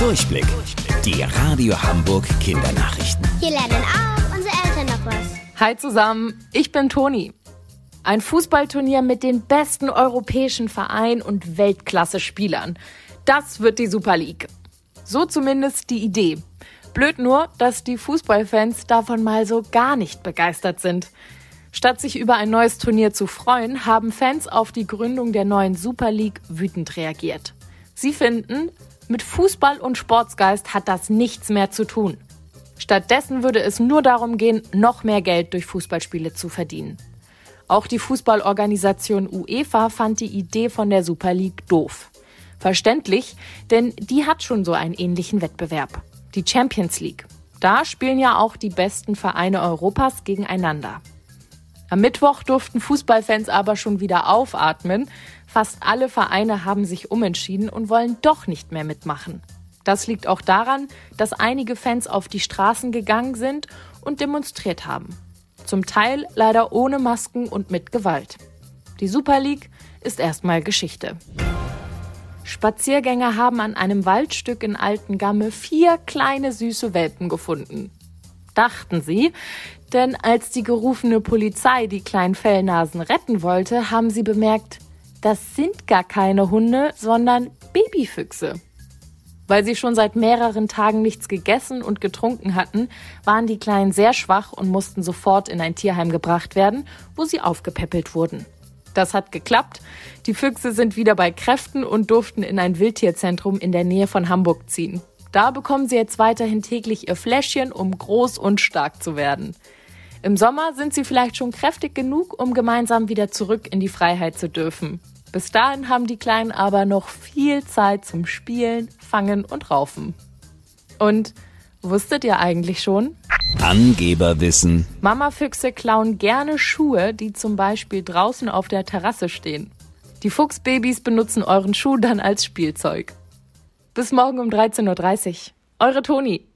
Durchblick. Die Radio Hamburg Kindernachrichten. Hier lernen auch unsere Eltern noch was. Hi zusammen, ich bin Toni. Ein Fußballturnier mit den besten europäischen Vereinen und Weltklasse-Spielern. Das wird die Super League. So zumindest die Idee. Blöd nur, dass die Fußballfans davon mal so gar nicht begeistert sind. Statt sich über ein neues Turnier zu freuen, haben Fans auf die Gründung der neuen Super League wütend reagiert. Sie finden, mit Fußball und Sportsgeist hat das nichts mehr zu tun. Stattdessen würde es nur darum gehen, noch mehr Geld durch Fußballspiele zu verdienen. Auch die Fußballorganisation UEFA fand die Idee von der Super League doof. Verständlich, denn die hat schon so einen ähnlichen Wettbewerb. Die Champions League. Da spielen ja auch die besten Vereine Europas gegeneinander. Am Mittwoch durften Fußballfans aber schon wieder aufatmen. Fast alle Vereine haben sich umentschieden und wollen doch nicht mehr mitmachen. Das liegt auch daran, dass einige Fans auf die Straßen gegangen sind und demonstriert haben. Zum Teil leider ohne Masken und mit Gewalt. Die Super League ist erstmal Geschichte. Spaziergänger haben an einem Waldstück in Altengamme vier kleine süße Welpen gefunden. Dachten sie, denn als die gerufene Polizei die kleinen Fellnasen retten wollte, haben sie bemerkt, das sind gar keine Hunde, sondern Babyfüchse. Weil sie schon seit mehreren Tagen nichts gegessen und getrunken hatten, waren die Kleinen sehr schwach und mussten sofort in ein Tierheim gebracht werden, wo sie aufgepäppelt wurden. Das hat geklappt. Die Füchse sind wieder bei Kräften und durften in ein Wildtierzentrum in der Nähe von Hamburg ziehen. Da bekommen sie jetzt weiterhin täglich ihr Fläschchen, um groß und stark zu werden. Im Sommer sind sie vielleicht schon kräftig genug, um gemeinsam wieder zurück in die Freiheit zu dürfen. Bis dahin haben die Kleinen aber noch viel Zeit zum Spielen, Fangen und Raufen. Und wusstet ihr eigentlich schon? Angeberwissen. Mamafüchse klauen gerne Schuhe, die zum Beispiel draußen auf der Terrasse stehen. Die Fuchsbabys benutzen euren Schuh dann als Spielzeug. Bis morgen um 13.30 Uhr. Eure Toni.